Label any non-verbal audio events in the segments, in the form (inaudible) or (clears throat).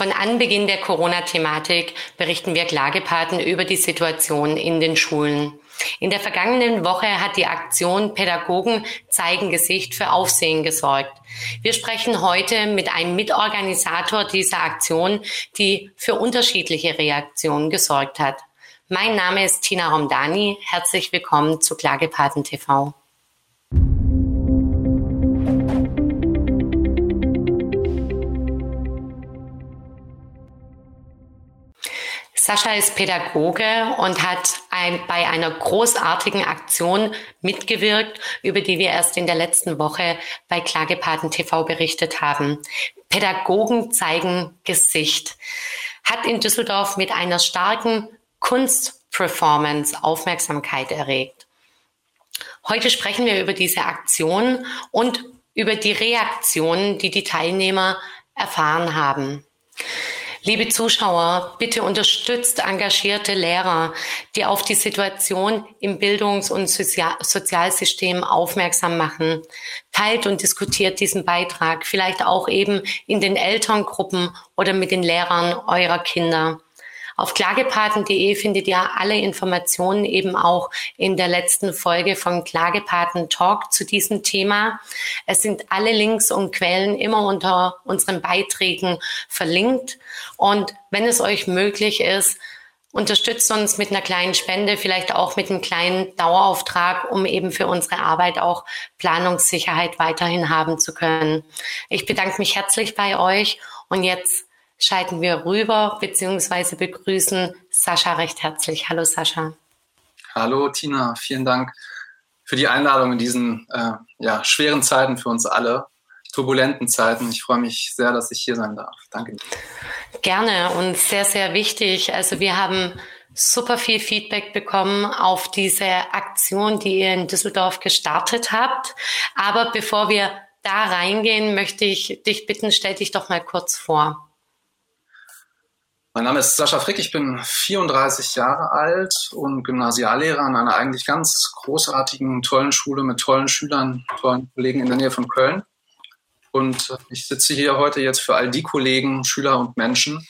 Von Anbeginn der Corona-Thematik berichten wir Klagepaten über die Situation in den Schulen. In der vergangenen Woche hat die Aktion Pädagogen zeigen Gesicht für Aufsehen gesorgt. Wir sprechen heute mit einem Mitorganisator dieser Aktion, die für unterschiedliche Reaktionen gesorgt hat. Mein Name ist Tina Romdani. Herzlich willkommen zu Klagepaten TV. Sascha ist Pädagoge und hat ein, bei einer großartigen Aktion mitgewirkt, über die wir erst in der letzten Woche bei Klagepaten TV berichtet haben. Pädagogen zeigen Gesicht. Hat in Düsseldorf mit einer starken Kunstperformance Aufmerksamkeit erregt. Heute sprechen wir über diese Aktion und über die Reaktionen, die die Teilnehmer erfahren haben. Liebe Zuschauer, bitte unterstützt engagierte Lehrer, die auf die Situation im Bildungs- und Sozialsystem aufmerksam machen. Teilt und diskutiert diesen Beitrag, vielleicht auch eben in den Elterngruppen oder mit den Lehrern eurer Kinder. Auf klagepaten.de findet ihr alle Informationen eben auch in der letzten Folge von Klagepaten Talk zu diesem Thema. Es sind alle Links und Quellen immer unter unseren Beiträgen verlinkt. Und wenn es euch möglich ist, unterstützt uns mit einer kleinen Spende, vielleicht auch mit einem kleinen Dauerauftrag, um eben für unsere Arbeit auch Planungssicherheit weiterhin haben zu können. Ich bedanke mich herzlich bei euch und jetzt schalten wir rüber bzw. begrüßen Sascha recht herzlich. Hallo Sascha. Hallo Tina, vielen Dank für die Einladung in diesen äh, ja, schweren Zeiten für uns alle, turbulenten Zeiten. Ich freue mich sehr, dass ich hier sein darf. Danke. Gerne und sehr, sehr wichtig. Also wir haben super viel Feedback bekommen auf diese Aktion, die ihr in Düsseldorf gestartet habt. Aber bevor wir da reingehen, möchte ich dich bitten, stell dich doch mal kurz vor. Mein Name ist Sascha Frick, ich bin 34 Jahre alt und Gymnasiallehrer an einer eigentlich ganz großartigen, tollen Schule mit tollen Schülern, tollen Kollegen in der Nähe von Köln. Und ich sitze hier heute jetzt für all die Kollegen, Schüler und Menschen,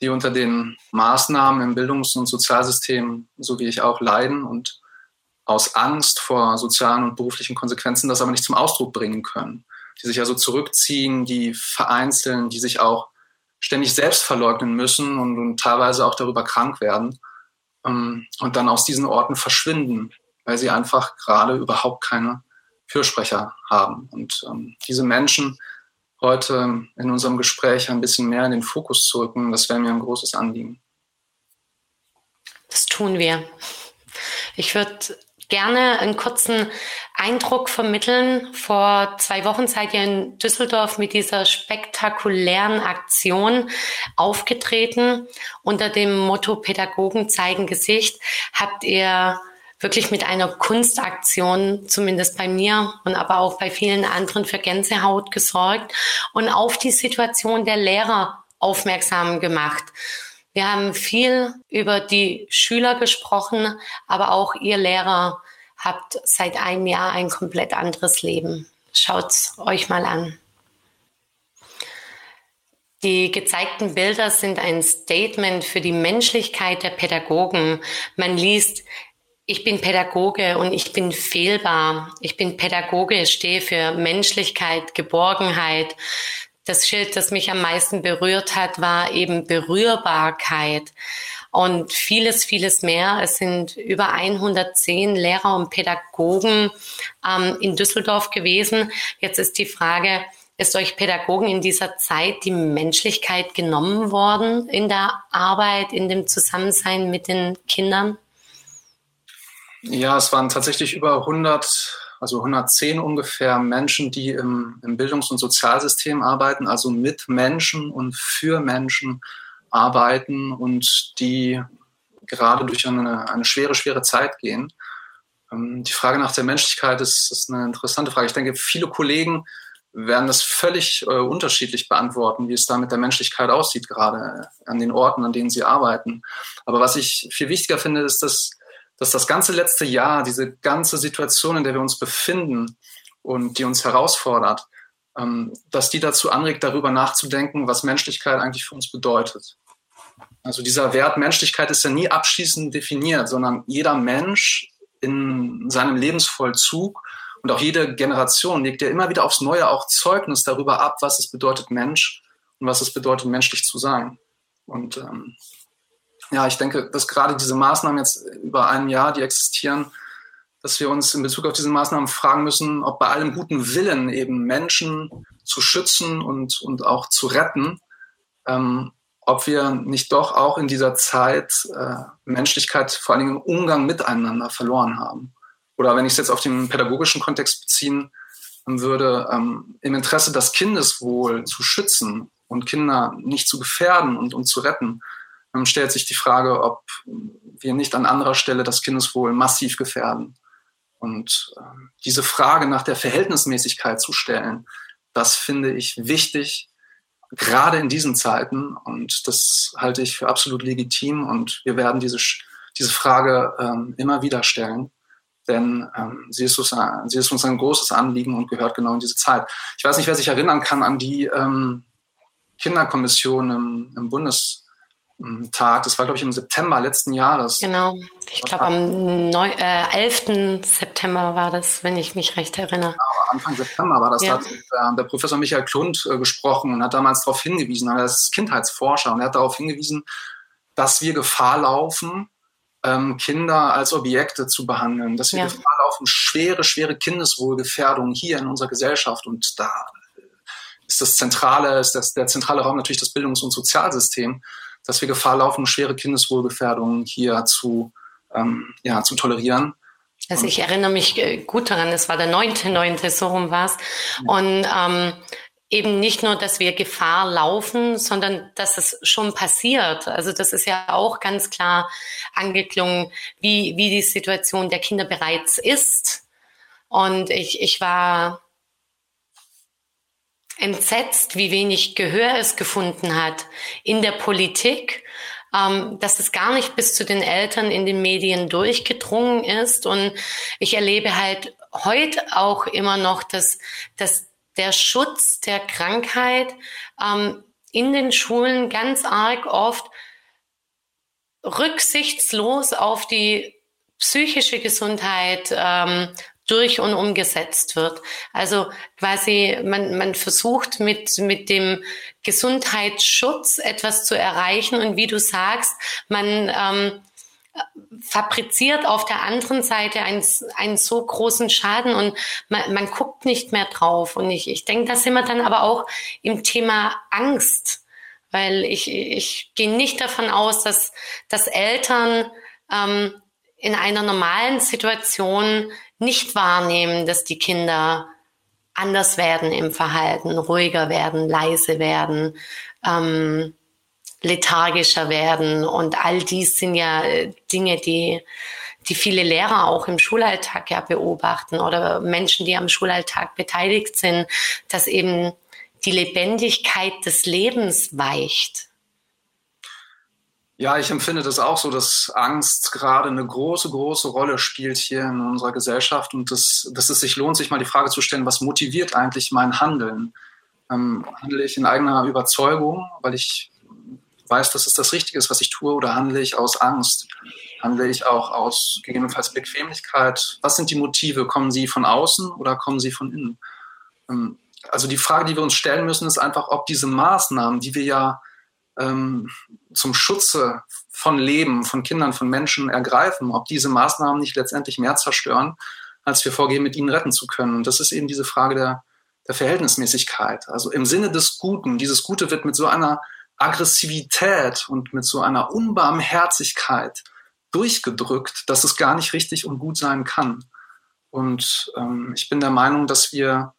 die unter den Maßnahmen im Bildungs- und Sozialsystem, so wie ich auch, leiden und aus Angst vor sozialen und beruflichen Konsequenzen das aber nicht zum Ausdruck bringen können. Die sich also zurückziehen, die vereinzeln, die sich auch ständig selbst verleugnen müssen und, und teilweise auch darüber krank werden ähm, und dann aus diesen Orten verschwinden, weil sie einfach gerade überhaupt keine Fürsprecher haben. Und ähm, diese Menschen heute in unserem Gespräch ein bisschen mehr in den Fokus zu rücken, das wäre mir ein großes Anliegen. Das tun wir. Ich würde gerne einen kurzen Eindruck vermitteln. Vor zwei Wochen seid ihr in Düsseldorf mit dieser spektakulären Aktion aufgetreten. Unter dem Motto Pädagogen zeigen Gesicht habt ihr wirklich mit einer Kunstaktion, zumindest bei mir und aber auch bei vielen anderen, für Gänsehaut gesorgt und auf die Situation der Lehrer aufmerksam gemacht. Wir haben viel über die Schüler gesprochen, aber auch ihr Lehrer habt seit einem Jahr ein komplett anderes Leben. Schaut's euch mal an. Die gezeigten Bilder sind ein Statement für die Menschlichkeit der Pädagogen. Man liest, ich bin Pädagoge und ich bin fehlbar. Ich bin Pädagoge, stehe für Menschlichkeit, Geborgenheit, das Schild, das mich am meisten berührt hat, war eben Berührbarkeit und vieles, vieles mehr. Es sind über 110 Lehrer und Pädagogen ähm, in Düsseldorf gewesen. Jetzt ist die Frage, ist euch Pädagogen in dieser Zeit die Menschlichkeit genommen worden in der Arbeit, in dem Zusammensein mit den Kindern? Ja, es waren tatsächlich über 100 also 110 ungefähr Menschen, die im, im Bildungs- und Sozialsystem arbeiten, also mit Menschen und für Menschen arbeiten und die gerade durch eine, eine schwere, schwere Zeit gehen. Ähm, die Frage nach der Menschlichkeit ist, ist eine interessante Frage. Ich denke, viele Kollegen werden das völlig äh, unterschiedlich beantworten, wie es da mit der Menschlichkeit aussieht, gerade an den Orten, an denen sie arbeiten. Aber was ich viel wichtiger finde, ist, dass dass das ganze letzte Jahr, diese ganze Situation, in der wir uns befinden und die uns herausfordert, ähm, dass die dazu anregt, darüber nachzudenken, was Menschlichkeit eigentlich für uns bedeutet. Also dieser Wert Menschlichkeit ist ja nie abschließend definiert, sondern jeder Mensch in seinem Lebensvollzug und auch jede Generation legt ja immer wieder aufs Neue auch Zeugnis darüber ab, was es bedeutet, Mensch und was es bedeutet, menschlich zu sein. Und ähm, ja, ich denke, dass gerade diese Maßnahmen jetzt über ein Jahr, die existieren, dass wir uns in Bezug auf diese Maßnahmen fragen müssen, ob bei allem guten Willen eben Menschen zu schützen und, und auch zu retten, ähm, ob wir nicht doch auch in dieser Zeit äh, Menschlichkeit vor allen Dingen im Umgang miteinander verloren haben. Oder wenn ich es jetzt auf den pädagogischen Kontext beziehen würde, ähm, im Interesse das Kindeswohl zu schützen und Kinder nicht zu gefährden und, und zu retten, stellt sich die Frage, ob wir nicht an anderer Stelle das Kindeswohl massiv gefährden. Und ähm, diese Frage nach der Verhältnismäßigkeit zu stellen, das finde ich wichtig, gerade in diesen Zeiten. Und das halte ich für absolut legitim. Und wir werden diese, diese Frage ähm, immer wieder stellen. Denn ähm, sie, ist uns, sie ist uns ein großes Anliegen und gehört genau in diese Zeit. Ich weiß nicht, wer sich erinnern kann an die ähm, Kinderkommission im, im Bundes, Tag. Das war, glaube ich, im September letzten Jahres. Genau. Ich glaube, am 9, äh, 11. September war das, wenn ich mich recht erinnere. Genau, Anfang September war das. Ja. Da hat äh, der Professor Michael Klund äh, gesprochen und hat damals darauf hingewiesen, er ist Kindheitsforscher und er hat darauf hingewiesen, dass wir Gefahr laufen, ähm, Kinder als Objekte zu behandeln, dass wir ja. Gefahr laufen, schwere, schwere Kindeswohlgefährdung hier in unserer Gesellschaft und da ist das zentrale, ist das, der zentrale Raum natürlich das Bildungs- und Sozialsystem dass wir Gefahr laufen, schwere Kindeswohlgefährdungen hier zu, ähm, ja, zu tolerieren. Also ich erinnere mich äh, gut daran, es war der neunte, neunte, so rum war es. Und ähm, eben nicht nur, dass wir Gefahr laufen, sondern dass es schon passiert. Also das ist ja auch ganz klar angeklungen, wie, wie die Situation der Kinder bereits ist. Und ich, ich war entsetzt, wie wenig Gehör es gefunden hat in der Politik, ähm, dass es gar nicht bis zu den Eltern in den Medien durchgedrungen ist. Und ich erlebe halt heute auch immer noch, dass, dass der Schutz der Krankheit ähm, in den Schulen ganz arg oft rücksichtslos auf die psychische Gesundheit ähm, durch und umgesetzt wird. Also quasi man, man versucht mit, mit dem Gesundheitsschutz etwas zu erreichen und wie du sagst, man ähm, fabriziert auf der anderen Seite einen, einen so großen Schaden und man, man guckt nicht mehr drauf. Und ich, ich denke, da sind wir dann aber auch im Thema Angst, weil ich, ich gehe nicht davon aus, dass, dass Eltern ähm, in einer normalen Situation nicht wahrnehmen, dass die Kinder anders werden im Verhalten, ruhiger werden, leise werden, ähm, lethargischer werden. Und all dies sind ja äh, Dinge, die, die viele Lehrer auch im Schulalltag ja beobachten oder Menschen, die am Schulalltag beteiligt sind, dass eben die Lebendigkeit des Lebens weicht. Ja, ich empfinde das auch so, dass Angst gerade eine große, große Rolle spielt hier in unserer Gesellschaft und dass, dass es sich lohnt, sich mal die Frage zu stellen, was motiviert eigentlich mein Handeln? Ähm, handle ich in eigener Überzeugung, weil ich weiß, dass es das Richtige ist, was ich tue, oder handle ich aus Angst? Handle ich auch aus gegebenenfalls Bequemlichkeit? Was sind die Motive? Kommen sie von außen oder kommen sie von innen? Ähm, also die Frage, die wir uns stellen müssen, ist einfach, ob diese Maßnahmen, die wir ja ähm, zum Schutze von Leben, von Kindern, von Menschen ergreifen, ob diese Maßnahmen nicht letztendlich mehr zerstören, als wir vorgehen, mit ihnen retten zu können. Und das ist eben diese Frage der, der Verhältnismäßigkeit. Also im Sinne des Guten, dieses Gute wird mit so einer Aggressivität und mit so einer Unbarmherzigkeit durchgedrückt, dass es gar nicht richtig und gut sein kann. Und ähm, ich bin der Meinung, dass wir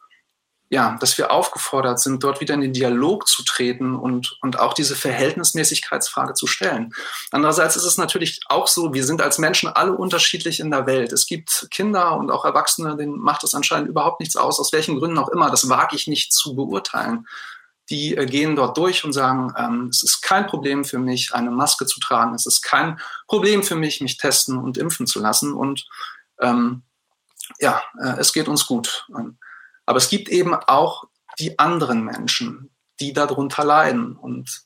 ja, dass wir aufgefordert sind, dort wieder in den Dialog zu treten und, und auch diese Verhältnismäßigkeitsfrage zu stellen. Andererseits ist es natürlich auch so, wir sind als Menschen alle unterschiedlich in der Welt. Es gibt Kinder und auch Erwachsene, denen macht es anscheinend überhaupt nichts aus, aus welchen Gründen auch immer. Das wage ich nicht zu beurteilen. Die äh, gehen dort durch und sagen, ähm, es ist kein Problem für mich, eine Maske zu tragen. Es ist kein Problem für mich, mich testen und impfen zu lassen. Und ähm, ja, äh, es geht uns gut. Ähm, aber es gibt eben auch die anderen Menschen, die darunter leiden. Und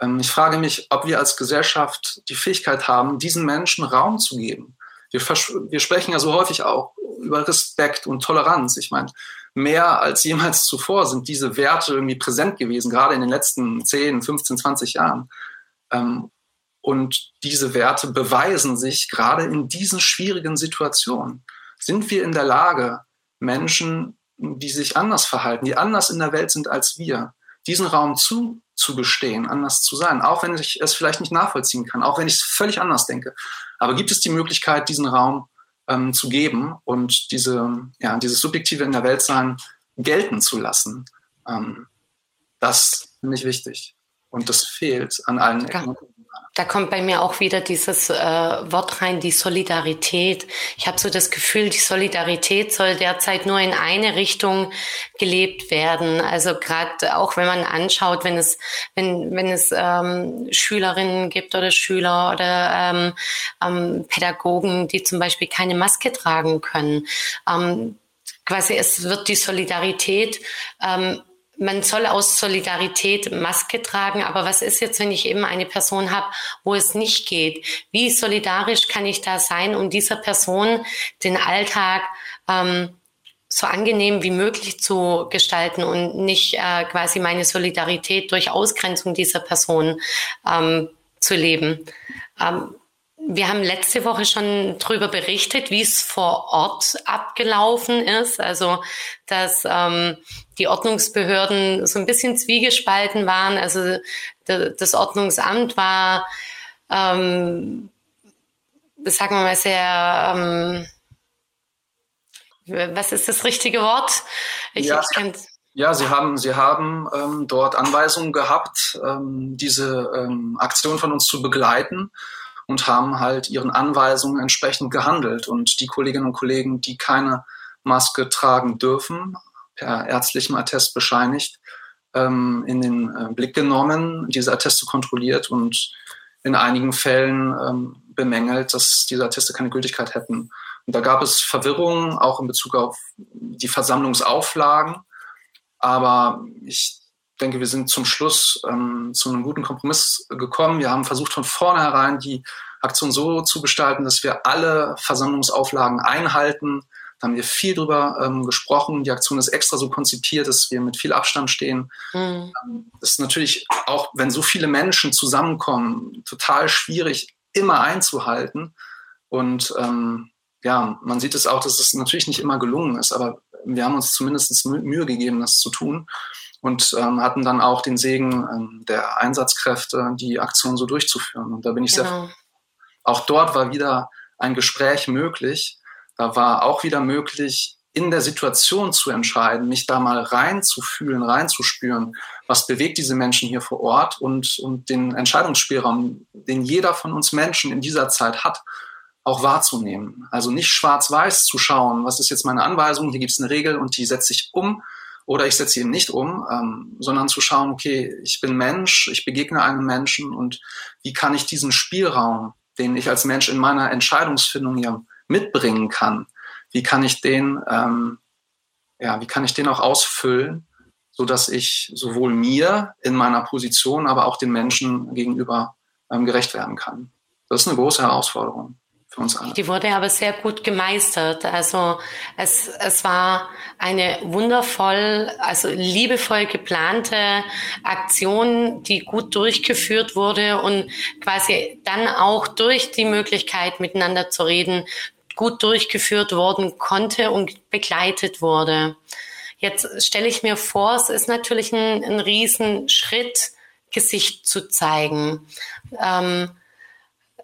ähm, ich frage mich, ob wir als Gesellschaft die Fähigkeit haben, diesen Menschen Raum zu geben. Wir, wir sprechen ja so häufig auch über Respekt und Toleranz. Ich meine, mehr als jemals zuvor sind diese Werte irgendwie präsent gewesen, gerade in den letzten 10, 15, 20 Jahren. Ähm, und diese Werte beweisen sich gerade in diesen schwierigen Situationen. Sind wir in der Lage, Menschen, die sich anders verhalten, die anders in der Welt sind als wir, diesen Raum zuzugestehen, anders zu sein, auch wenn ich es vielleicht nicht nachvollziehen kann, auch wenn ich es völlig anders denke. Aber gibt es die Möglichkeit, diesen Raum ähm, zu geben und diese, ja, dieses Subjektive in der Welt sein gelten zu lassen? Ähm, das finde ich wichtig. Und das fehlt an allen Ecken. Da kommt bei mir auch wieder dieses äh, Wort rein, die Solidarität. Ich habe so das Gefühl, die Solidarität soll derzeit nur in eine Richtung gelebt werden. Also gerade auch wenn man anschaut, wenn es wenn wenn es ähm, Schülerinnen gibt oder Schüler oder ähm, ähm, Pädagogen, die zum Beispiel keine Maske tragen können. Ähm, quasi es wird die Solidarität ähm, man soll aus Solidarität Maske tragen, aber was ist jetzt, wenn ich eben eine Person habe, wo es nicht geht? Wie solidarisch kann ich da sein, um dieser Person den Alltag ähm, so angenehm wie möglich zu gestalten und nicht äh, quasi meine Solidarität durch Ausgrenzung dieser Person ähm, zu leben? Ähm, wir haben letzte Woche schon darüber berichtet, wie es vor Ort abgelaufen ist. Also, dass ähm, die Ordnungsbehörden so ein bisschen zwiegespalten waren. Also das Ordnungsamt war, ähm, sagen wir mal, sehr, ähm, was ist das richtige Wort? Ich, ja, ich ja, Sie haben, Sie haben ähm, dort Anweisungen gehabt, ähm, diese ähm, Aktion von uns zu begleiten und haben halt ihren Anweisungen entsprechend gehandelt. Und die Kolleginnen und Kollegen, die keine Maske tragen dürfen, per ärztlichem Attest bescheinigt, ähm, in den äh, Blick genommen, diese Atteste kontrolliert und in einigen Fällen ähm, bemängelt, dass diese Atteste keine Gültigkeit hätten. Und da gab es Verwirrungen auch in Bezug auf die Versammlungsauflagen. Aber ich denke, wir sind zum Schluss ähm, zu einem guten Kompromiss gekommen. Wir haben versucht, von vornherein die Aktion so zu gestalten, dass wir alle Versammlungsauflagen einhalten. Da haben wir viel drüber ähm, gesprochen. Die Aktion ist extra so konzipiert, dass wir mit viel Abstand stehen. Mhm. Das ist natürlich auch, wenn so viele Menschen zusammenkommen, total schwierig, immer einzuhalten. Und ähm, ja, man sieht es auch, dass es natürlich nicht immer gelungen ist, aber wir haben uns zumindest Mühe gegeben, das zu tun und ähm, hatten dann auch den Segen ähm, der Einsatzkräfte, die Aktion so durchzuführen. Und da bin ich genau. sehr. Auch dort war wieder ein Gespräch möglich. Da war auch wieder möglich, in der Situation zu entscheiden, mich da mal reinzufühlen, reinzuspüren, was bewegt diese Menschen hier vor Ort und, und den Entscheidungsspielraum, den jeder von uns Menschen in dieser Zeit hat, auch wahrzunehmen. Also nicht schwarz-weiß zu schauen, was ist jetzt meine Anweisung, hier gibt es eine Regel und die setze ich um oder ich setze ihn nicht um, ähm, sondern zu schauen, okay, ich bin Mensch, ich begegne einem Menschen und wie kann ich diesen Spielraum, den ich als Mensch in meiner Entscheidungsfindung ja mitbringen kann, wie kann ich den, ähm, ja, wie kann ich den auch ausfüllen, so dass ich sowohl mir in meiner Position, aber auch den Menschen gegenüber ähm, gerecht werden kann. Das ist eine große Herausforderung für uns alle. Die wurde aber sehr gut gemeistert. Also es, es war eine wundervoll, also liebevoll geplante Aktion, die gut durchgeführt wurde und quasi dann auch durch die Möglichkeit, miteinander zu reden, gut durchgeführt worden konnte und begleitet wurde. Jetzt stelle ich mir vor, es ist natürlich ein, ein Riesenschritt, Gesicht zu zeigen. Ähm,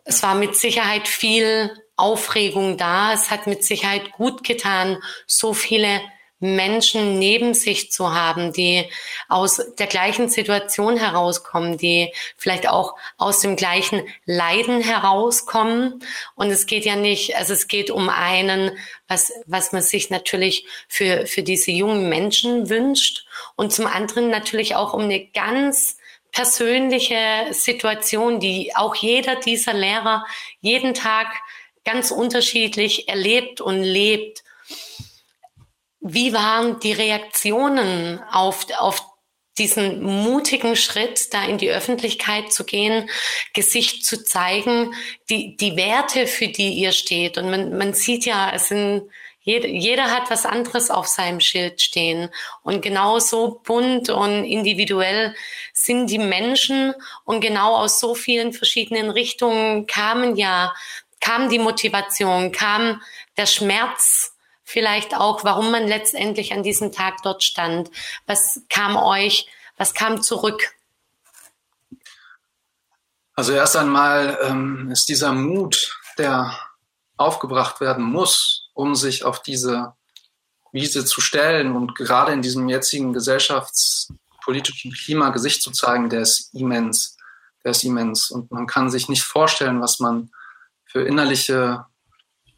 es war mit Sicherheit viel Aufregung da. Es hat mit Sicherheit gut getan, so viele Menschen neben sich zu haben, die aus der gleichen Situation herauskommen, die vielleicht auch aus dem gleichen Leiden herauskommen. Und es geht ja nicht, also es geht um einen, was, was man sich natürlich für, für diese jungen Menschen wünscht. Und zum anderen natürlich auch um eine ganz persönliche Situation, die auch jeder dieser Lehrer jeden Tag ganz unterschiedlich erlebt und lebt. wie waren die Reaktionen auf, auf diesen mutigen Schritt, da in die Öffentlichkeit zu gehen, Gesicht zu zeigen, die, die Werte, für die ihr steht. Und man, man sieht ja, es sind, jeder, hat was anderes auf seinem Schild stehen. Und genauso bunt und individuell sind die Menschen. Und genau aus so vielen verschiedenen Richtungen kamen ja, kam die Motivation, kam der Schmerz, vielleicht auch, warum man letztendlich an diesem Tag dort stand. Was kam euch, was kam zurück? Also erst einmal ähm, ist dieser Mut, der aufgebracht werden muss, um sich auf diese Wiese zu stellen und gerade in diesem jetzigen gesellschaftspolitischen Klima Gesicht zu zeigen, der ist immens. Der ist immens. Und man kann sich nicht vorstellen, was man für innerliche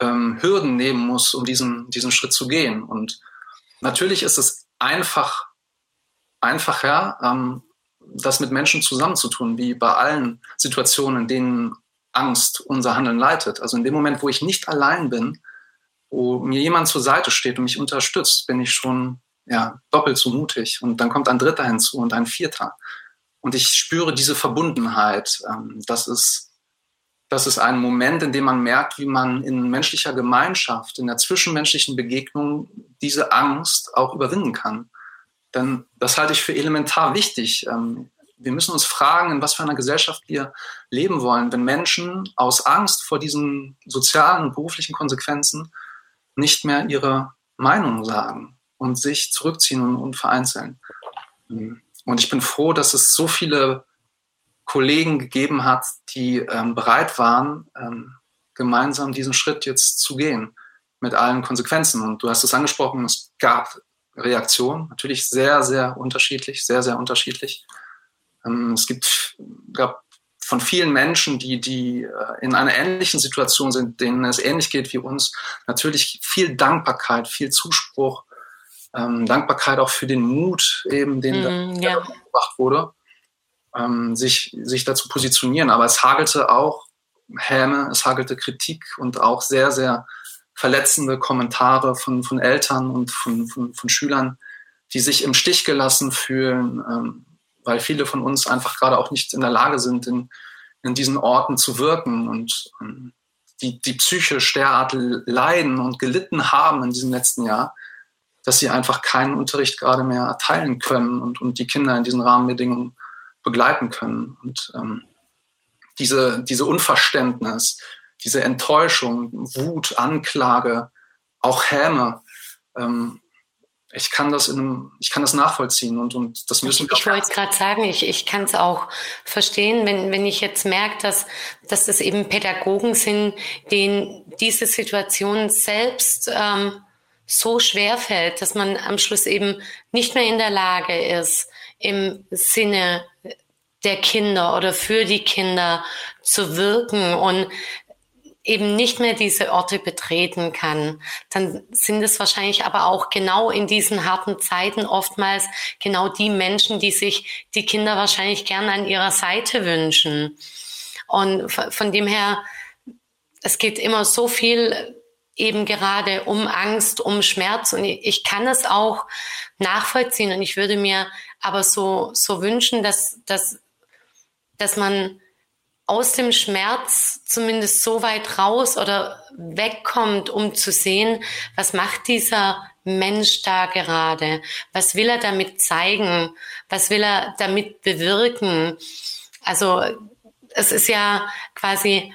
ähm, Hürden nehmen muss, um diesen, diesen Schritt zu gehen. Und natürlich ist es einfach, einfacher, ähm, das mit Menschen zusammenzutun, wie bei allen Situationen, in denen Angst unser Handeln leitet. Also in dem Moment, wo ich nicht allein bin, wo mir jemand zur Seite steht und mich unterstützt, bin ich schon ja, doppelt so mutig. Und dann kommt ein Dritter hinzu und ein Vierter. Und ich spüre diese Verbundenheit. Ähm, das ist das ist ein Moment, in dem man merkt, wie man in menschlicher Gemeinschaft, in der zwischenmenschlichen Begegnung diese Angst auch überwinden kann. Denn das halte ich für elementar wichtig. Ähm, wir müssen uns fragen, in was für einer Gesellschaft wir leben wollen, wenn Menschen aus Angst vor diesen sozialen und beruflichen Konsequenzen nicht mehr ihre Meinung sagen und sich zurückziehen und vereinzeln. Und ich bin froh, dass es so viele Kollegen gegeben hat, die ähm, bereit waren, ähm, gemeinsam diesen Schritt jetzt zu gehen mit allen Konsequenzen. Und du hast es angesprochen, es gab Reaktionen, natürlich sehr, sehr unterschiedlich, sehr, sehr unterschiedlich. Ähm, es gibt, gab von vielen Menschen, die, die äh, in einer ähnlichen Situation sind, denen es ähnlich geht wie uns, natürlich viel Dankbarkeit, viel Zuspruch, ähm, Dankbarkeit auch für den Mut, eben, den mm, ja. gebracht wurde ähm, sich, sich dazu positionieren. Aber es hagelte auch Häme, es hagelte Kritik und auch sehr, sehr verletzende Kommentare von, von Eltern und von, von, von Schülern, die sich im Stich gelassen fühlen, ähm, weil viele von uns einfach gerade auch nicht in der Lage sind, in, in diesen Orten zu wirken und ähm, die, die psychisch derart leiden und gelitten haben in diesem letzten Jahr, dass sie einfach keinen Unterricht gerade mehr erteilen können und, und die Kinder in diesen Rahmenbedingungen begleiten können. Und ähm, diese, diese Unverständnis, diese Enttäuschung, Wut, Anklage, auch Häme, ähm, ich kann das in ich kann das nachvollziehen und, und das müssen wir. Ich, ich wollte gerade sagen, ich, ich kann es auch verstehen, wenn, wenn ich jetzt merke, dass, dass das eben Pädagogen sind, denen diese Situation selbst ähm, so schwer fällt, dass man am Schluss eben nicht mehr in der Lage ist, im Sinne der Kinder oder für die Kinder zu wirken und eben nicht mehr diese Orte betreten kann, dann sind es wahrscheinlich aber auch genau in diesen harten Zeiten oftmals genau die Menschen, die sich die Kinder wahrscheinlich gern an ihrer Seite wünschen. Und von dem her, es geht immer so viel eben gerade um Angst, um Schmerz und ich kann es auch nachvollziehen und ich würde mir aber so, so wünschen, dass, dass, dass man aus dem Schmerz zumindest so weit raus oder wegkommt, um zu sehen, was macht dieser Mensch da gerade? Was will er damit zeigen? Was will er damit bewirken? Also es ist ja quasi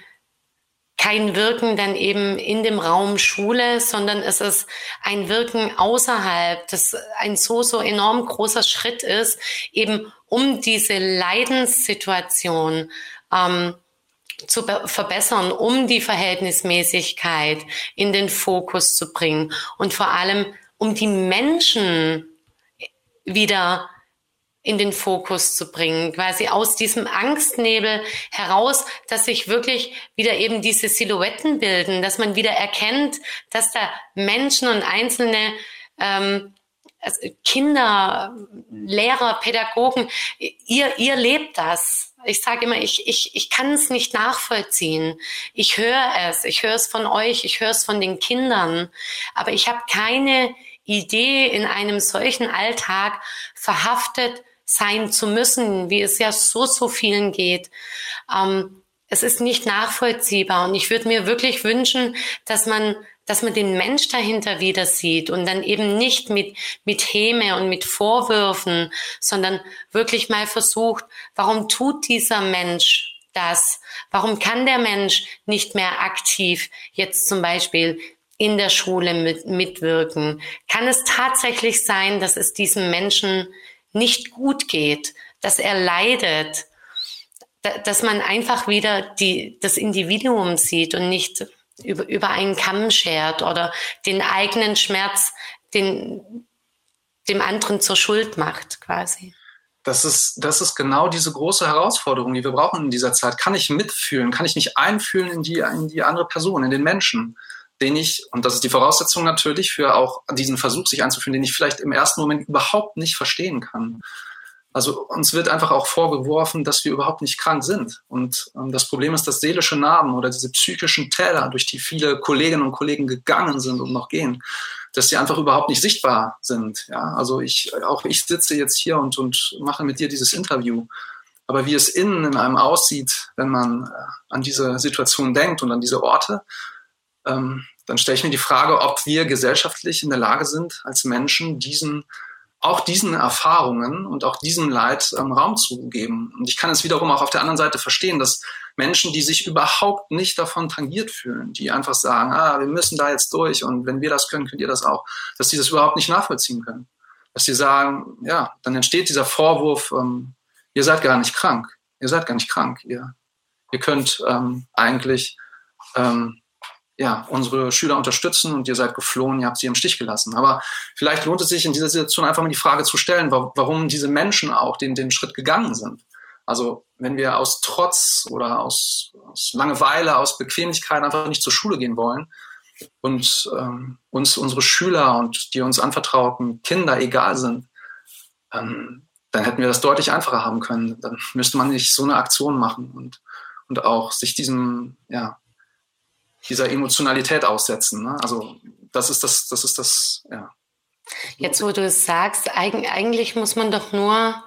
kein Wirken dann eben in dem Raum Schule, sondern es ist ein Wirken außerhalb, das ein so, so enorm großer Schritt ist, eben um diese Leidenssituation ähm, zu verbessern, um die Verhältnismäßigkeit in den Fokus zu bringen und vor allem um die Menschen wieder in den Fokus zu bringen, quasi aus diesem Angstnebel heraus, dass sich wirklich wieder eben diese Silhouetten bilden, dass man wieder erkennt, dass da Menschen und einzelne ähm, also Kinder, Lehrer, Pädagogen, ihr, ihr lebt das. Ich sage immer, ich, ich, ich kann es nicht nachvollziehen. Ich höre es, ich höre es von euch, ich höre es von den Kindern, aber ich habe keine Idee, in einem solchen Alltag verhaftet sein zu müssen, wie es ja so, so vielen geht. Ähm, es ist nicht nachvollziehbar und ich würde mir wirklich wünschen, dass man dass man den Mensch dahinter wieder sieht und dann eben nicht mit, mit Häme und mit Vorwürfen, sondern wirklich mal versucht, warum tut dieser Mensch das? Warum kann der Mensch nicht mehr aktiv jetzt zum Beispiel in der Schule mit, mitwirken? Kann es tatsächlich sein, dass es diesem Menschen nicht gut geht, dass er leidet, dass man einfach wieder die, das Individuum sieht und nicht über, über einen Kamm schert oder den eigenen Schmerz den, dem anderen zur Schuld macht, quasi. Das ist, das ist genau diese große Herausforderung, die wir brauchen in dieser Zeit. Kann ich mitfühlen? Kann ich mich einfühlen in die, in die andere Person, in den Menschen, den ich, und das ist die Voraussetzung natürlich für auch diesen Versuch, sich einzufühlen, den ich vielleicht im ersten Moment überhaupt nicht verstehen kann. Also uns wird einfach auch vorgeworfen, dass wir überhaupt nicht krank sind. Und ähm, das Problem ist, dass seelische Narben oder diese psychischen Täler, durch die viele Kolleginnen und Kollegen gegangen sind und noch gehen, dass sie einfach überhaupt nicht sichtbar sind. Ja, also ich, auch ich sitze jetzt hier und, und mache mit dir dieses Interview. Aber wie es innen in einem aussieht, wenn man äh, an diese Situation denkt und an diese Orte, ähm, dann stelle ich mir die Frage, ob wir gesellschaftlich in der Lage sind, als Menschen diesen auch diesen Erfahrungen und auch diesem Leid ähm, Raum zu geben. Und ich kann es wiederum auch auf der anderen Seite verstehen, dass Menschen, die sich überhaupt nicht davon tangiert fühlen, die einfach sagen, ah, wir müssen da jetzt durch und wenn wir das können, könnt ihr das auch, dass sie das überhaupt nicht nachvollziehen können. Dass sie sagen, ja, dann entsteht dieser Vorwurf, ähm, ihr seid gar nicht krank, ihr seid gar nicht krank, ihr, ihr könnt ähm, eigentlich ähm, ja, unsere Schüler unterstützen und ihr seid geflohen, ihr habt sie im Stich gelassen. Aber vielleicht lohnt es sich in dieser Situation einfach mal die Frage zu stellen, warum diese Menschen auch den, den Schritt gegangen sind. Also wenn wir aus Trotz oder aus, aus Langeweile, aus Bequemlichkeit einfach nicht zur Schule gehen wollen und ähm, uns unsere Schüler und die uns anvertrauten Kinder egal sind, ähm, dann hätten wir das deutlich einfacher haben können. Dann müsste man nicht so eine Aktion machen und, und auch sich diesem, ja, dieser Emotionalität aussetzen. Ne? Also das ist das, das ist das, ja. Jetzt, wo du es sagst, eigentlich muss man doch nur,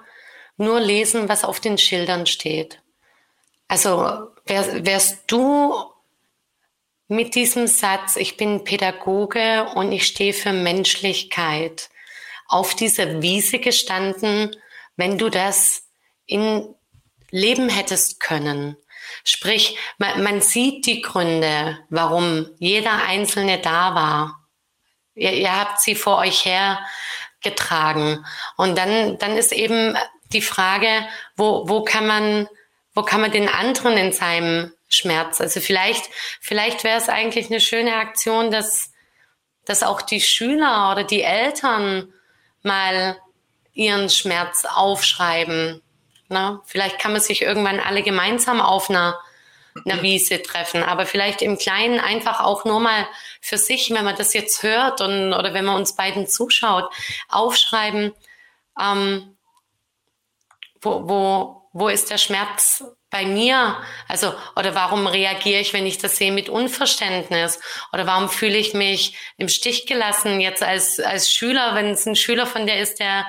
nur lesen, was auf den Schildern steht. Also wär, wärst du mit diesem Satz, ich bin Pädagoge und ich stehe für Menschlichkeit, auf dieser Wiese gestanden, wenn du das in Leben hättest können? Sprich, man, man sieht die Gründe, warum jeder Einzelne da war. Ihr, ihr habt sie vor euch hergetragen. Und dann, dann ist eben die Frage, wo, wo kann man, wo kann man den anderen in seinem Schmerz? Also vielleicht, vielleicht wäre es eigentlich eine schöne Aktion, dass, dass auch die Schüler oder die Eltern mal ihren Schmerz aufschreiben Ne? Vielleicht kann man sich irgendwann alle gemeinsam auf einer, einer Wiese treffen, aber vielleicht im Kleinen einfach auch nur mal für sich, wenn man das jetzt hört und, oder wenn man uns beiden zuschaut, aufschreiben, ähm, wo, wo, wo ist der Schmerz bei mir? Also, oder warum reagiere ich, wenn ich das sehe, mit Unverständnis? Oder warum fühle ich mich im Stich gelassen jetzt als, als Schüler, wenn es ein Schüler von der ist, der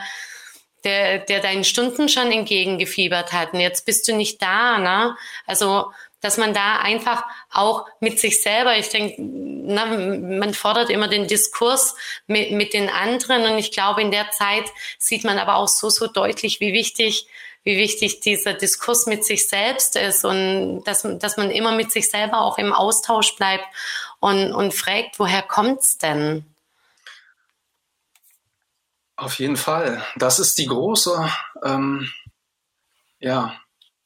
der, der deinen Stunden schon entgegengefiebert hat und jetzt bist du nicht da, ne? Also, dass man da einfach auch mit sich selber, ich denke, man fordert immer den Diskurs mit, mit den anderen und ich glaube, in der Zeit sieht man aber auch so, so deutlich, wie wichtig wie wichtig dieser Diskurs mit sich selbst ist und dass, dass man immer mit sich selber auch im Austausch bleibt und, und fragt, woher kommt's denn? Auf jeden Fall. Das ist die große ähm, ja,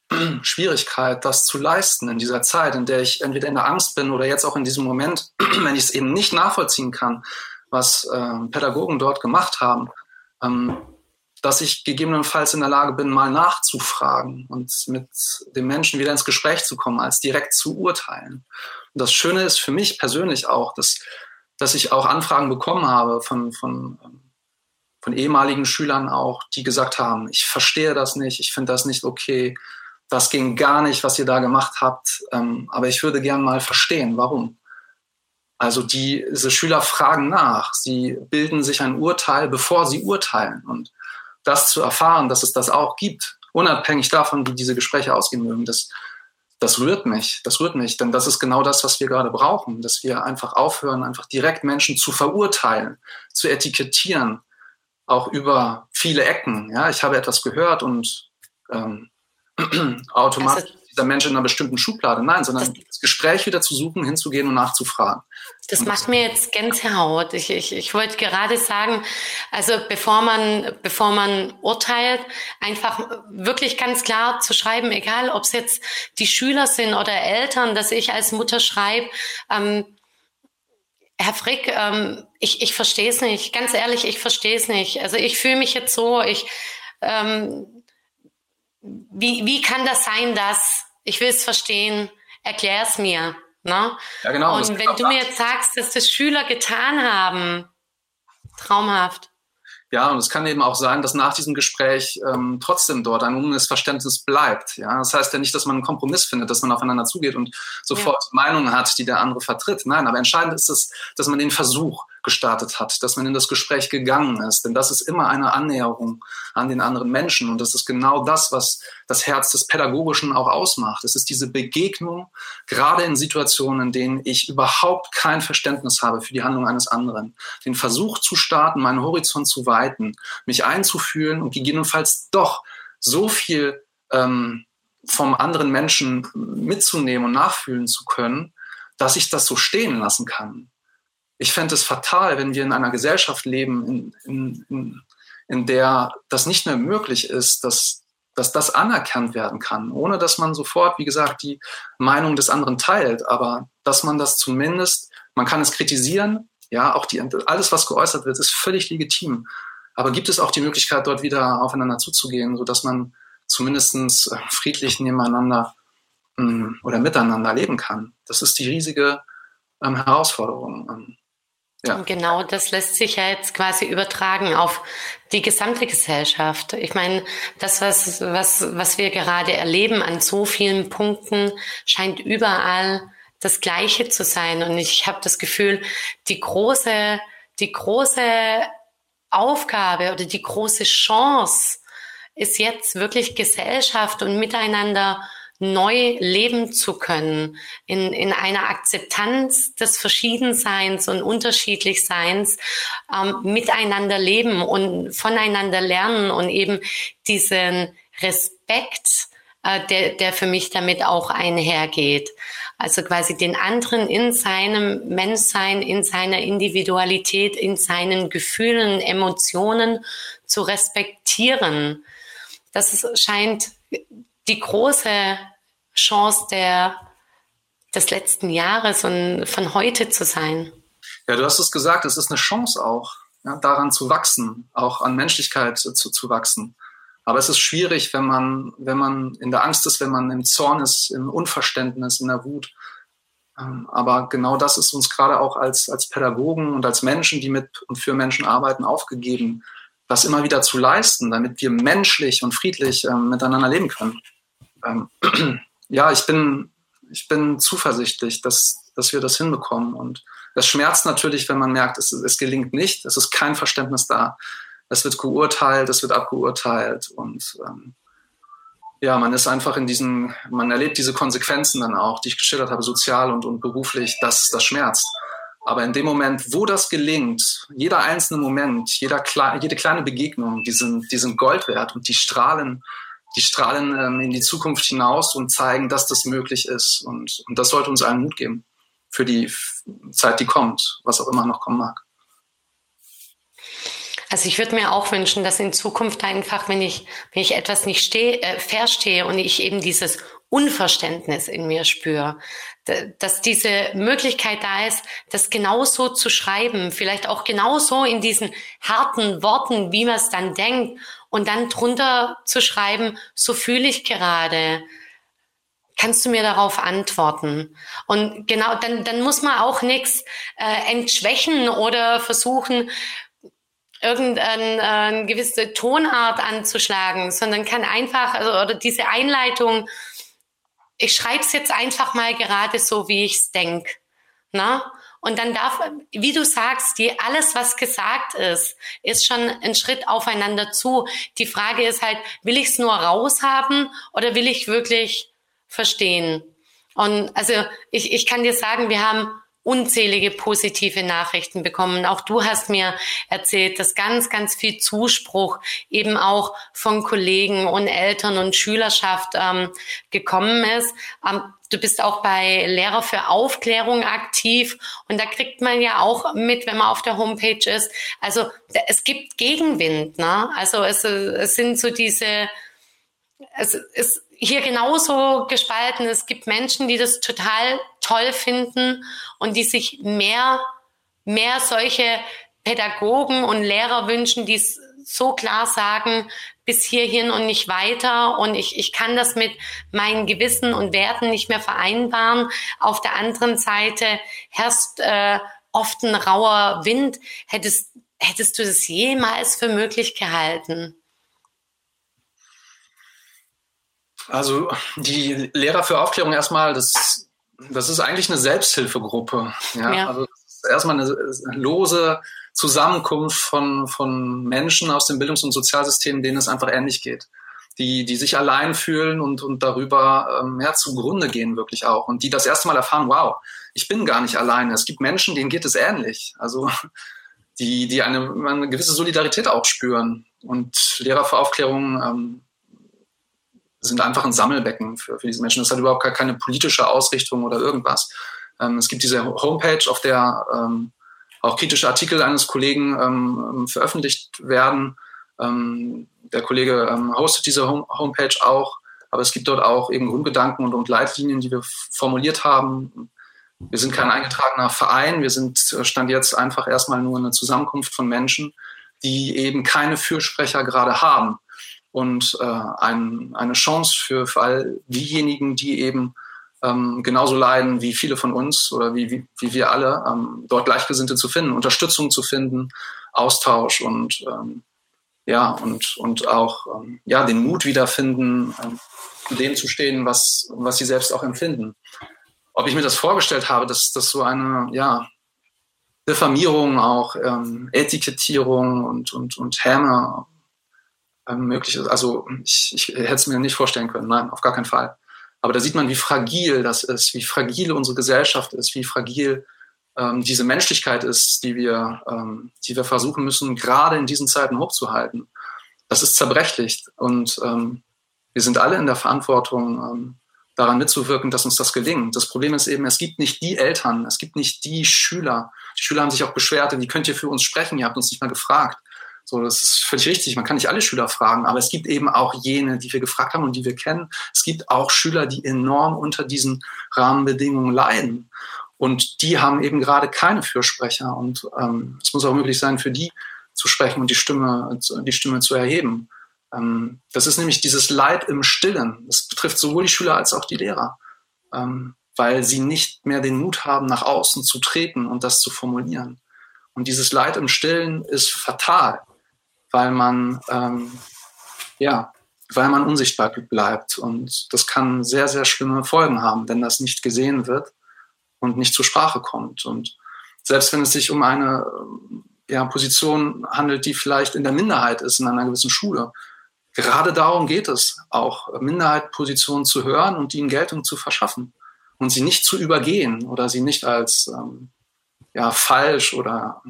(clears throat) Schwierigkeit, das zu leisten in dieser Zeit, in der ich entweder in der Angst bin oder jetzt auch in diesem Moment, (clears throat) wenn ich es eben nicht nachvollziehen kann, was äh, Pädagogen dort gemacht haben, ähm, dass ich gegebenenfalls in der Lage bin, mal nachzufragen und mit dem Menschen wieder ins Gespräch zu kommen, als direkt zu urteilen. Und das Schöne ist für mich persönlich auch, dass, dass ich auch Anfragen bekommen habe von, von ähm, von ehemaligen Schülern auch, die gesagt haben, ich verstehe das nicht, ich finde das nicht okay, das ging gar nicht, was ihr da gemacht habt, ähm, aber ich würde gern mal verstehen, warum. Also die, diese Schüler fragen nach, sie bilden sich ein Urteil, bevor sie urteilen. Und das zu erfahren, dass es das auch gibt, unabhängig davon, wie diese Gespräche ausgehen mögen, das, das rührt mich, das rührt mich, denn das ist genau das, was wir gerade brauchen, dass wir einfach aufhören, einfach direkt Menschen zu verurteilen, zu etikettieren, auch über viele Ecken. Ja, ich habe etwas gehört und ähm, (clears throat) automatisch also, dieser Mensch in einer bestimmten Schublade. Nein, sondern das, das Gespräch wieder zu suchen, hinzugehen und nachzufragen. Das macht mir jetzt Gänsehaut. Ich, ich, ich wollte gerade sagen, also bevor man, bevor man urteilt, einfach wirklich ganz klar zu schreiben, egal ob es jetzt die Schüler sind oder Eltern, dass ich als Mutter schreibe, ähm, Herr Frick, ähm, ich, ich verstehe es nicht. Ganz ehrlich, ich verstehe es nicht. Also ich fühle mich jetzt so, ich ähm, wie, wie kann das sein, dass ich will es verstehen, erklär es mir. Ne? Ja, genau. Und wenn du mir jetzt sagst, dass das Schüler getan haben, traumhaft. Ja, und es kann eben auch sein, dass nach diesem Gespräch ähm, trotzdem dort ein Unmissverständnis bleibt. Ja, das heißt ja nicht, dass man einen Kompromiss findet, dass man aufeinander zugeht und sofort ja. Meinungen hat, die der andere vertritt. Nein, aber entscheidend ist es, dass man den Versuch gestartet hat, dass man in das Gespräch gegangen ist. Denn das ist immer eine Annäherung an den anderen Menschen. Und das ist genau das, was das Herz des Pädagogischen auch ausmacht. Es ist diese Begegnung, gerade in Situationen, in denen ich überhaupt kein Verständnis habe für die Handlung eines anderen. Den Versuch zu starten, meinen Horizont zu weiten, mich einzufühlen und gegebenenfalls doch so viel ähm, vom anderen Menschen mitzunehmen und nachfühlen zu können, dass ich das so stehen lassen kann ich fände es fatal, wenn wir in einer Gesellschaft leben, in, in, in, in der das nicht mehr möglich ist, dass, dass das anerkannt werden kann, ohne dass man sofort, wie gesagt, die Meinung des anderen teilt, aber dass man das zumindest, man kann es kritisieren, ja, auch die, alles, was geäußert wird, ist völlig legitim. Aber gibt es auch die Möglichkeit, dort wieder aufeinander zuzugehen, so dass man zumindestens äh, friedlich nebeneinander hm, oder miteinander leben kann? Das ist die riesige ähm, Herausforderung. Ja. Und genau das lässt sich ja jetzt quasi übertragen auf die gesamte Gesellschaft. Ich meine, das, was, was, was wir gerade erleben an so vielen Punkten, scheint überall das Gleiche zu sein. Und ich habe das Gefühl, die große, die große Aufgabe oder die große Chance ist jetzt wirklich Gesellschaft und Miteinander neu leben zu können, in, in einer Akzeptanz des Verschiedenseins und Unterschiedlichseins ähm, miteinander leben und voneinander lernen und eben diesen Respekt, äh, der, der für mich damit auch einhergeht. Also quasi den anderen in seinem Menschsein, in seiner Individualität, in seinen Gefühlen, Emotionen zu respektieren. Das scheint die große Chance der, des letzten Jahres und von heute zu sein. Ja, du hast es gesagt, es ist eine Chance auch, ja, daran zu wachsen, auch an Menschlichkeit zu, zu wachsen. Aber es ist schwierig, wenn man, wenn man in der Angst ist, wenn man im Zorn ist, im Unverständnis, in der Wut. Ähm, aber genau das ist uns gerade auch als, als Pädagogen und als Menschen, die mit und für Menschen arbeiten, aufgegeben, das immer wieder zu leisten, damit wir menschlich und friedlich ähm, miteinander leben können. Ähm, (clears throat) ja, ich bin, ich bin zuversichtlich, dass, dass wir das hinbekommen. Und es schmerzt natürlich, wenn man merkt, es, es gelingt nicht, es ist kein Verständnis da. Es wird geurteilt, es wird abgeurteilt und ähm, ja, man ist einfach in diesen, man erlebt diese Konsequenzen dann auch, die ich geschildert habe, sozial und, und beruflich, das, das schmerzt. Aber in dem Moment, wo das gelingt, jeder einzelne Moment, jeder, jede kleine Begegnung, die sind, die sind Gold wert und die strahlen die strahlen ähm, in die Zukunft hinaus und zeigen, dass das möglich ist. Und, und das sollte uns allen Mut geben für die Zeit, die kommt, was auch immer noch kommen mag. Also ich würde mir auch wünschen, dass in Zukunft einfach, wenn ich, wenn ich etwas nicht steh, äh, verstehe und ich eben dieses Unverständnis in mir spüre, dass diese Möglichkeit da ist, das genauso zu schreiben, vielleicht auch genauso in diesen harten Worten, wie man es dann denkt, und dann drunter zu schreiben, so fühle ich gerade. Kannst du mir darauf antworten? Und genau, dann, dann muss man auch nichts äh, entschwächen oder versuchen, irgendeine äh, gewisse Tonart anzuschlagen, sondern kann einfach, also, oder diese Einleitung, ich schreibe es jetzt einfach mal gerade so, wie ich es denke. Na? Und dann darf, wie du sagst, die, alles, was gesagt ist, ist schon ein Schritt aufeinander zu. Die Frage ist halt, will ich es nur raushaben oder will ich wirklich verstehen? Und also ich, ich kann dir sagen, wir haben unzählige positive Nachrichten bekommen. Auch du hast mir erzählt, dass ganz, ganz viel Zuspruch eben auch von Kollegen und Eltern und Schülerschaft ähm, gekommen ist. Ähm, du bist auch bei Lehrer für Aufklärung aktiv und da kriegt man ja auch mit, wenn man auf der Homepage ist. Also es gibt Gegenwind, ne? Also es, es sind so diese, es ist hier genauso gespalten. Es gibt Menschen, die das total toll finden und die sich mehr, mehr solche Pädagogen und Lehrer wünschen, die es so klar sagen, bis hierhin und nicht weiter. Und ich, ich kann das mit meinen Gewissen und Werten nicht mehr vereinbaren. Auf der anderen Seite herrscht äh, oft ein rauer Wind. Hättest, hättest du das jemals für möglich gehalten? Also die Lehrer für Aufklärung erstmal, das, das ist eigentlich eine Selbsthilfegruppe. Ja? ja. Also erstmal eine lose Zusammenkunft von, von Menschen aus dem Bildungs- und Sozialsystem, denen es einfach ähnlich geht. Die, die sich allein fühlen und, und darüber ähm, ja, zugrunde gehen wirklich auch. Und die das erste Mal erfahren, wow, ich bin gar nicht alleine. Es gibt Menschen, denen geht es ähnlich. Also die, die eine, eine gewisse Solidarität auch spüren. Und Lehrer für Aufklärung ähm, sind einfach ein Sammelbecken für, für diese Menschen. Das hat überhaupt gar keine politische Ausrichtung oder irgendwas. Ähm, es gibt diese Homepage, auf der ähm, auch kritische Artikel eines Kollegen ähm, veröffentlicht werden. Ähm, der Kollege ähm, hostet diese Home Homepage auch, aber es gibt dort auch eben Grundgedanken und, und Leitlinien, die wir formuliert haben. Wir sind kein eingetragener Verein, wir sind äh, stand jetzt einfach erstmal nur eine Zusammenkunft von Menschen, die eben keine Fürsprecher gerade haben und äh, ein, eine Chance für, für all diejenigen, die eben ähm, genauso leiden wie viele von uns oder wie, wie, wie wir alle, ähm, dort Gleichgesinnte zu finden, Unterstützung zu finden, Austausch und ähm, ja und und auch ähm, ja den Mut wiederfinden, ähm, dem zu stehen, was was sie selbst auch empfinden. Ob ich mir das vorgestellt habe, dass das so eine ja Diffamierung, auch ähm, Etikettierung und und und Häme möglich ist. Also ich, ich hätte es mir nicht vorstellen können. Nein, auf gar keinen Fall. Aber da sieht man, wie fragil das ist, wie fragil unsere Gesellschaft ist, wie fragil ähm, diese Menschlichkeit ist, die wir, ähm, die wir versuchen müssen, gerade in diesen Zeiten hochzuhalten. Das ist zerbrechlich und ähm, wir sind alle in der Verantwortung, ähm, daran mitzuwirken, dass uns das gelingt. Das Problem ist eben, es gibt nicht die Eltern, es gibt nicht die Schüler. Die Schüler haben sich auch beschwert, wie könnt ihr für uns sprechen? Ihr habt uns nicht mal gefragt. So, das ist völlig richtig. Man kann nicht alle Schüler fragen, aber es gibt eben auch jene, die wir gefragt haben und die wir kennen. Es gibt auch Schüler, die enorm unter diesen Rahmenbedingungen leiden. Und die haben eben gerade keine Fürsprecher. Und ähm, es muss auch möglich sein, für die zu sprechen und die Stimme, die Stimme zu erheben. Ähm, das ist nämlich dieses Leid im Stillen. Das betrifft sowohl die Schüler als auch die Lehrer. Ähm, weil sie nicht mehr den Mut haben, nach außen zu treten und das zu formulieren. Und dieses Leid im Stillen ist fatal weil man, ähm, ja, weil man unsichtbar bleibt. Und das kann sehr, sehr schlimme Folgen haben, wenn das nicht gesehen wird und nicht zur Sprache kommt. Und selbst wenn es sich um eine ja, Position handelt, die vielleicht in der Minderheit ist in einer gewissen Schule, gerade darum geht es, auch Minderheitpositionen zu hören und ihnen Geltung zu verschaffen und sie nicht zu übergehen oder sie nicht als ähm, ja, falsch oder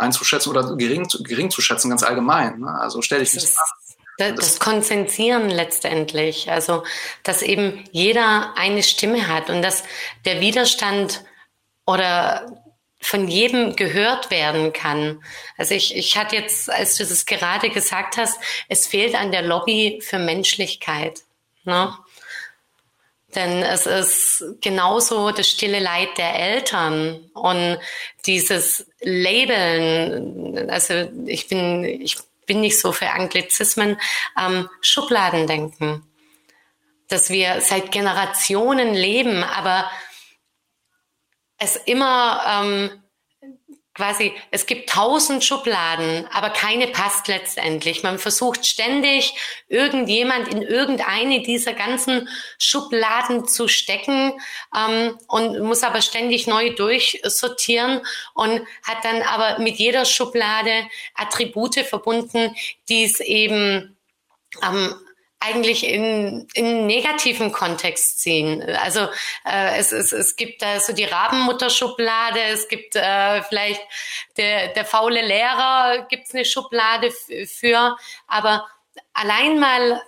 einzuschätzen oder gering, gering zu schätzen, ganz allgemein. Ne? Also stelle ich mich das, das Konzentrieren letztendlich, also dass eben jeder eine Stimme hat und dass der Widerstand oder von jedem gehört werden kann. Also ich, ich hatte jetzt, als du das gerade gesagt hast, es fehlt an der Lobby für Menschlichkeit. Ne? Denn es ist genauso das stille Leid der Eltern und dieses Labeln, also ich bin, ich bin nicht so für Anglizismen, ähm, Schubladendenken. Dass wir seit Generationen leben, aber es immer ähm, quasi, es gibt tausend Schubladen, aber keine passt letztendlich. Man versucht ständig, irgendjemand in irgendeine dieser ganzen Schubladen zu stecken ähm, und muss aber ständig neu durchsortieren und hat dann aber mit jeder Schublade Attribute verbunden, die es eben ähm, eigentlich in, in negativen Kontext ziehen. Also äh, es, es, es gibt da so die Rabenmutterschublade, es gibt äh, vielleicht der, der faule Lehrer, gibt's eine Schublade für, aber allein mal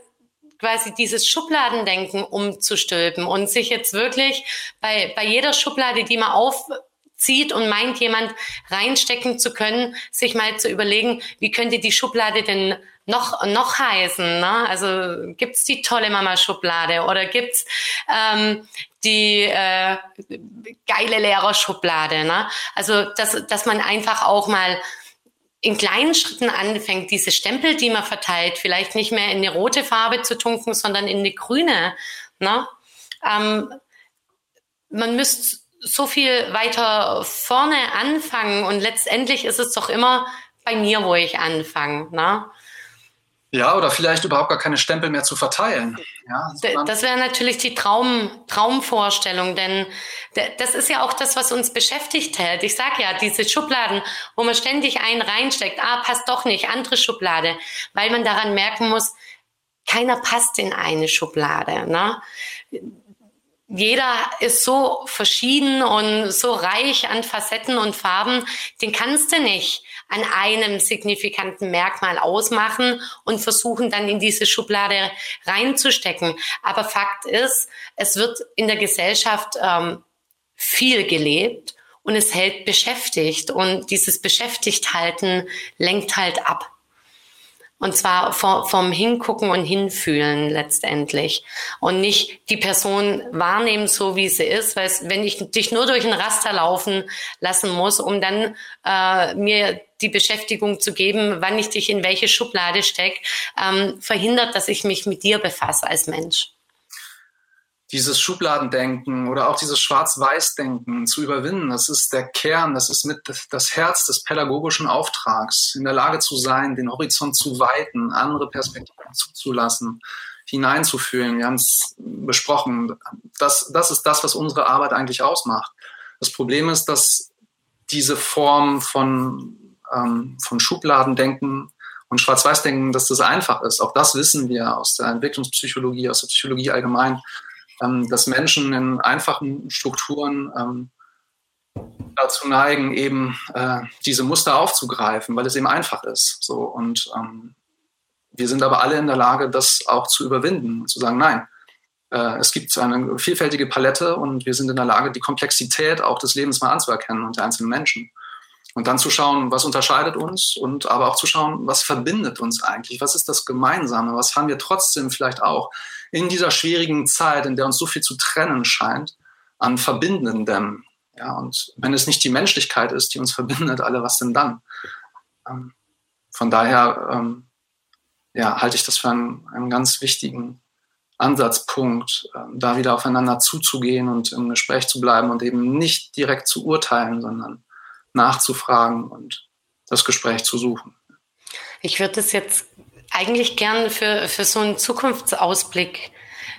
quasi dieses Schubladendenken umzustülpen und sich jetzt wirklich bei, bei jeder Schublade, die man aufzieht und meint, jemand reinstecken zu können, sich mal zu überlegen, wie könnte die Schublade denn noch, noch heißen? Ne? Also gibt's die tolle Mama-Schublade oder gibt's ähm, die äh, geile Lehrerschublade? Ne? Also dass, dass man einfach auch mal in kleinen Schritten anfängt, diese Stempel, die man verteilt, vielleicht nicht mehr in eine rote Farbe zu tunken, sondern in eine grüne. Ne? Ähm, man müsste so viel weiter vorne anfangen und letztendlich ist es doch immer bei mir, wo ich anfange. Ne? Ja, oder vielleicht überhaupt gar keine Stempel mehr zu verteilen. Ja, das wäre natürlich die Traum, Traumvorstellung, denn das ist ja auch das, was uns beschäftigt hält. Ich sage ja, diese Schubladen, wo man ständig einen reinsteckt, ah, passt doch nicht, andere Schublade, weil man daran merken muss, keiner passt in eine Schublade. Ne? Jeder ist so verschieden und so reich an Facetten und Farben, den kannst du nicht an einem signifikanten Merkmal ausmachen und versuchen dann in diese Schublade reinzustecken. Aber Fakt ist, es wird in der Gesellschaft ähm, viel gelebt und es hält beschäftigt und dieses Beschäftigthalten lenkt halt ab. Und zwar vom Hingucken und Hinfühlen letztendlich. Und nicht die Person wahrnehmen, so wie sie ist. Weil wenn ich dich nur durch ein Raster laufen lassen muss, um dann äh, mir die Beschäftigung zu geben, wann ich dich in welche Schublade stecke, ähm, verhindert, dass ich mich mit dir befasse als Mensch dieses Schubladendenken oder auch dieses Schwarz-Weiß-Denken zu überwinden. Das ist der Kern, das ist mit das Herz des pädagogischen Auftrags, in der Lage zu sein, den Horizont zu weiten, andere Perspektiven zuzulassen, hineinzufühlen. Wir haben es besprochen. Das, das ist das, was unsere Arbeit eigentlich ausmacht. Das Problem ist, dass diese Form von, ähm, von Schubladendenken und Schwarz-Weiß-Denken, dass das einfach ist. Auch das wissen wir aus der Entwicklungspsychologie, aus der Psychologie allgemein dass Menschen in einfachen Strukturen ähm, dazu neigen, eben äh, diese Muster aufzugreifen, weil es eben einfach ist. So und ähm, wir sind aber alle in der Lage, das auch zu überwinden, zu sagen, nein, äh, es gibt eine vielfältige Palette und wir sind in der Lage, die Komplexität auch des Lebens mal anzuerkennen und der einzelnen Menschen. Und dann zu schauen, was unterscheidet uns und aber auch zu schauen, was verbindet uns eigentlich, was ist das Gemeinsame, was haben wir trotzdem vielleicht auch in dieser schwierigen Zeit, in der uns so viel zu trennen scheint, an Verbindendem. Ja, und wenn es nicht die Menschlichkeit ist, die uns verbindet, alle, was denn dann? Ähm, von daher ähm, ja, halte ich das für einen, einen ganz wichtigen Ansatzpunkt, äh, da wieder aufeinander zuzugehen und im Gespräch zu bleiben und eben nicht direkt zu urteilen, sondern nachzufragen und das Gespräch zu suchen. Ich würde es jetzt eigentlich gern für, für so einen Zukunftsausblick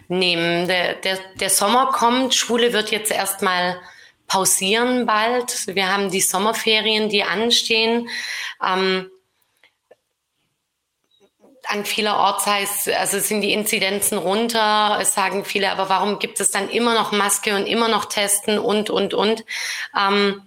nehmen. Der, der, der Sommer kommt, Schule wird jetzt erstmal pausieren bald. Wir haben die Sommerferien, die anstehen. Ähm, an vielerorts heißt, also sind die Inzidenzen runter. Es sagen viele, aber warum gibt es dann immer noch Maske und immer noch Testen und, und, und. Ähm,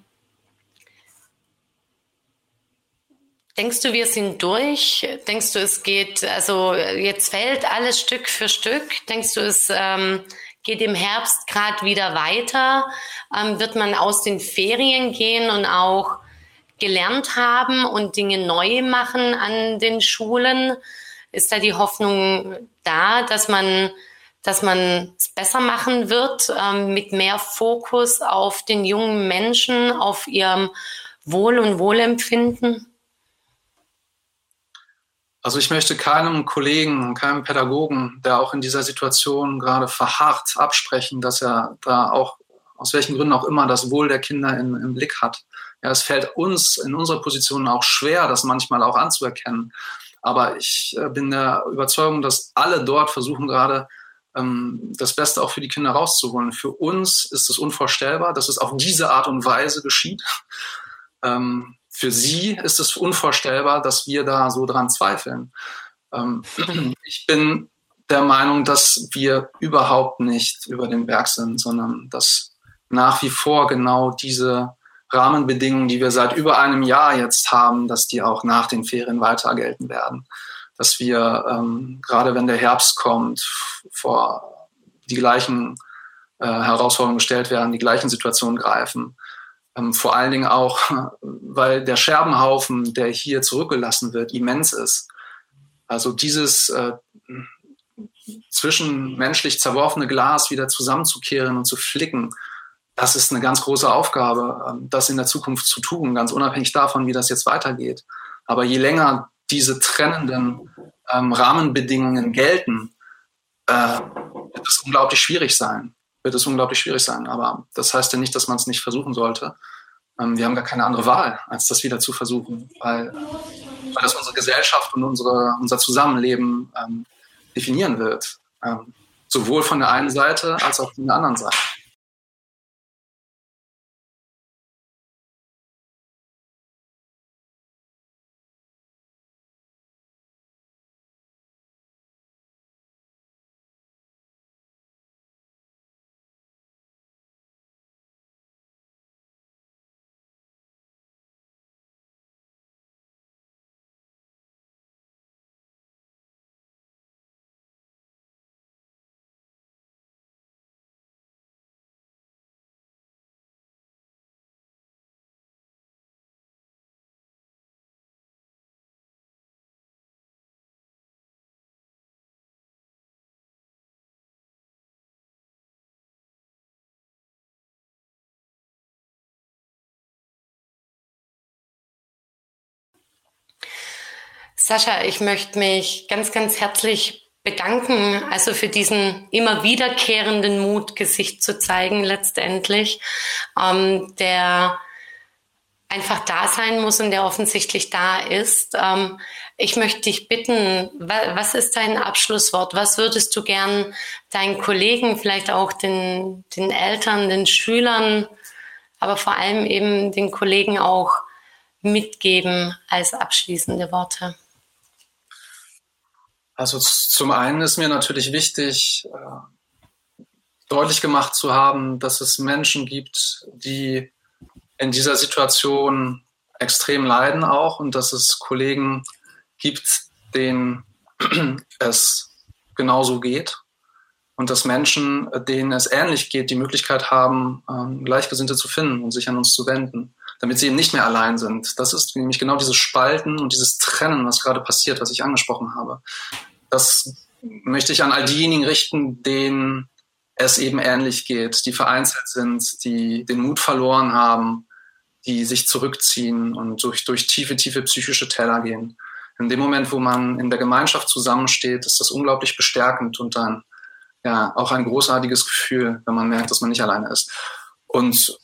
Denkst du, wir sind durch? Denkst du, es geht, also jetzt fällt alles Stück für Stück? Denkst du, es ähm, geht im Herbst gerade wieder weiter? Ähm, wird man aus den Ferien gehen und auch gelernt haben und Dinge neu machen an den Schulen? Ist da die Hoffnung da, dass man dass man es besser machen wird, ähm, mit mehr Fokus auf den jungen Menschen, auf ihrem Wohl und Wohlempfinden? Also ich möchte keinem Kollegen, keinem Pädagogen, der auch in dieser Situation gerade verharrt, absprechen, dass er da auch aus welchen Gründen auch immer das Wohl der Kinder im, im Blick hat. Ja, es fällt uns in unserer Position auch schwer, das manchmal auch anzuerkennen. Aber ich äh, bin der Überzeugung, dass alle dort versuchen gerade ähm, das Beste auch für die Kinder rauszuholen. Für uns ist es unvorstellbar, dass es auf diese Art und Weise geschieht. Ähm, für sie ist es unvorstellbar, dass wir da so dran zweifeln. Ähm, (clears throat) ich bin der Meinung, dass wir überhaupt nicht über den Berg sind, sondern dass nach wie vor genau diese Rahmenbedingungen, die wir seit über einem Jahr jetzt haben, dass die auch nach den Ferien weiter gelten werden. Dass wir, ähm, gerade wenn der Herbst kommt, vor die gleichen äh, Herausforderungen gestellt werden, die gleichen Situationen greifen. Ähm, vor allen Dingen auch, weil der Scherbenhaufen, der hier zurückgelassen wird, immens ist. Also dieses äh, zwischenmenschlich zerworfene Glas wieder zusammenzukehren und zu flicken, das ist eine ganz große Aufgabe, ähm, das in der Zukunft zu tun, ganz unabhängig davon, wie das jetzt weitergeht. Aber je länger diese trennenden ähm, Rahmenbedingungen gelten, äh, wird es unglaublich schwierig sein. Wird es unglaublich schwierig sein. Aber das heißt ja nicht, dass man es nicht versuchen sollte. Ähm, wir haben gar keine andere Wahl, als das wieder zu versuchen, weil, weil das unsere Gesellschaft und unsere, unser Zusammenleben ähm, definieren wird. Ähm, sowohl von der einen Seite als auch von der anderen Seite. Sascha, ich möchte mich ganz, ganz herzlich bedanken, also für diesen immer wiederkehrenden Mut, Gesicht zu zeigen letztendlich, ähm, der einfach da sein muss und der offensichtlich da ist. Ähm, ich möchte dich bitten, wa was ist dein Abschlusswort? Was würdest du gern deinen Kollegen, vielleicht auch den, den Eltern, den Schülern, aber vor allem eben den Kollegen auch mitgeben als abschließende Worte? Also zum einen ist mir natürlich wichtig, äh, deutlich gemacht zu haben, dass es Menschen gibt, die in dieser Situation extrem leiden auch und dass es Kollegen gibt, denen (clears throat) es genauso geht und dass Menschen, denen es ähnlich geht, die Möglichkeit haben, ähm, Gleichgesinnte zu finden und sich an uns zu wenden, damit sie eben nicht mehr allein sind. Das ist nämlich genau dieses Spalten und dieses Trennen, was gerade passiert, was ich angesprochen habe das möchte ich an all diejenigen richten, denen es eben ähnlich geht, die vereinzelt sind, die den Mut verloren haben, die sich zurückziehen und durch, durch tiefe, tiefe psychische Teller gehen. In dem Moment, wo man in der Gemeinschaft zusammensteht, ist das unglaublich bestärkend und dann ja auch ein großartiges Gefühl, wenn man merkt, dass man nicht alleine ist. Und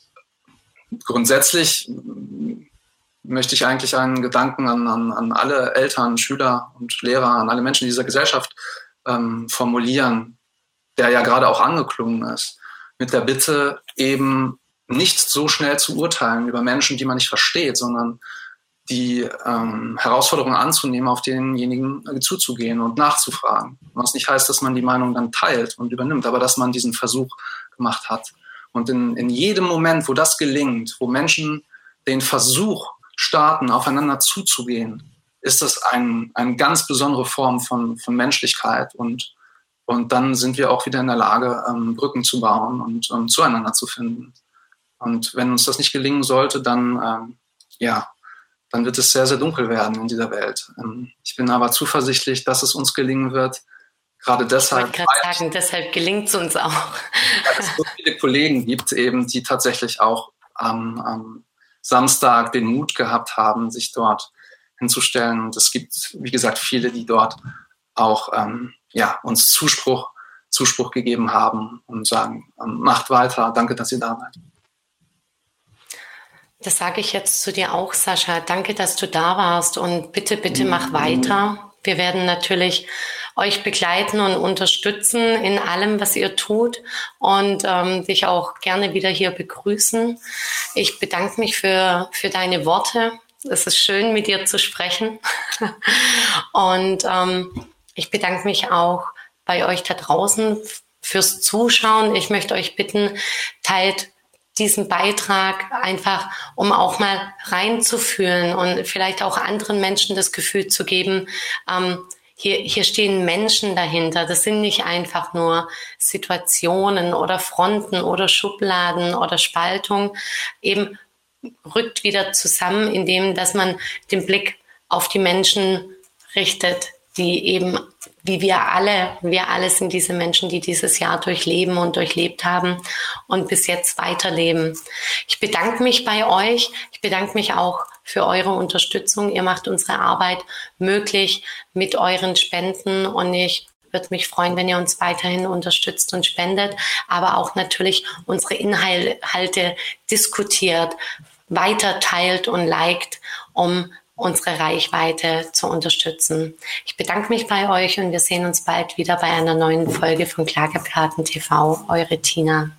grundsätzlich möchte ich eigentlich einen Gedanken an, an, an alle Eltern, Schüler und Lehrer, an alle Menschen in dieser Gesellschaft ähm, formulieren, der ja gerade auch angeklungen ist, mit der Bitte eben nicht so schnell zu urteilen über Menschen, die man nicht versteht, sondern die ähm, Herausforderungen anzunehmen, auf denjenigen zuzugehen und nachzufragen. Was nicht heißt, dass man die Meinung dann teilt und übernimmt, aber dass man diesen Versuch gemacht hat. Und in, in jedem Moment, wo das gelingt, wo Menschen den Versuch Staaten aufeinander zuzugehen, ist das ein, eine ganz besondere Form von, von Menschlichkeit und, und dann sind wir auch wieder in der Lage, ähm, Brücken zu bauen und um, zueinander zu finden. Und wenn uns das nicht gelingen sollte, dann, ähm, ja, dann wird es sehr, sehr dunkel werden in dieser Welt. Ähm, ich bin aber zuversichtlich, dass es uns gelingen wird. Gerade deshalb. Ich wollte gerade sagen, deshalb gelingt es uns auch. Weil es so viele Kollegen gibt eben, die tatsächlich auch am, Samstag den Mut gehabt haben, sich dort hinzustellen. Und es gibt, wie gesagt, viele, die dort auch ähm, ja, uns Zuspruch, Zuspruch gegeben haben und sagen, macht weiter, danke, dass ihr da seid. Das sage ich jetzt zu dir auch, Sascha. Danke, dass du da warst und bitte, bitte mach weiter. Wir werden natürlich euch begleiten und unterstützen in allem, was ihr tut und ähm, dich auch gerne wieder hier begrüßen. Ich bedanke mich für, für deine Worte. Es ist schön, mit dir zu sprechen. (laughs) und ähm, ich bedanke mich auch bei euch da draußen fürs Zuschauen. Ich möchte euch bitten, teilt diesen Beitrag einfach, um auch mal reinzufühlen und vielleicht auch anderen Menschen das Gefühl zu geben, ähm, hier, hier stehen Menschen dahinter. Das sind nicht einfach nur Situationen oder Fronten oder Schubladen oder Spaltung. Eben rückt wieder zusammen, indem, dass man den Blick auf die Menschen richtet, die eben, wie wir alle, wir alle sind diese Menschen, die dieses Jahr durchleben und durchlebt haben und bis jetzt weiterleben. Ich bedanke mich bei euch. Ich bedanke mich auch für eure Unterstützung. Ihr macht unsere Arbeit möglich mit euren Spenden und ich würde mich freuen, wenn ihr uns weiterhin unterstützt und spendet, aber auch natürlich unsere Inhalte diskutiert, weiter teilt und liked, um unsere Reichweite zu unterstützen. Ich bedanke mich bei euch und wir sehen uns bald wieder bei einer neuen Folge von Klageplaten TV. Eure Tina.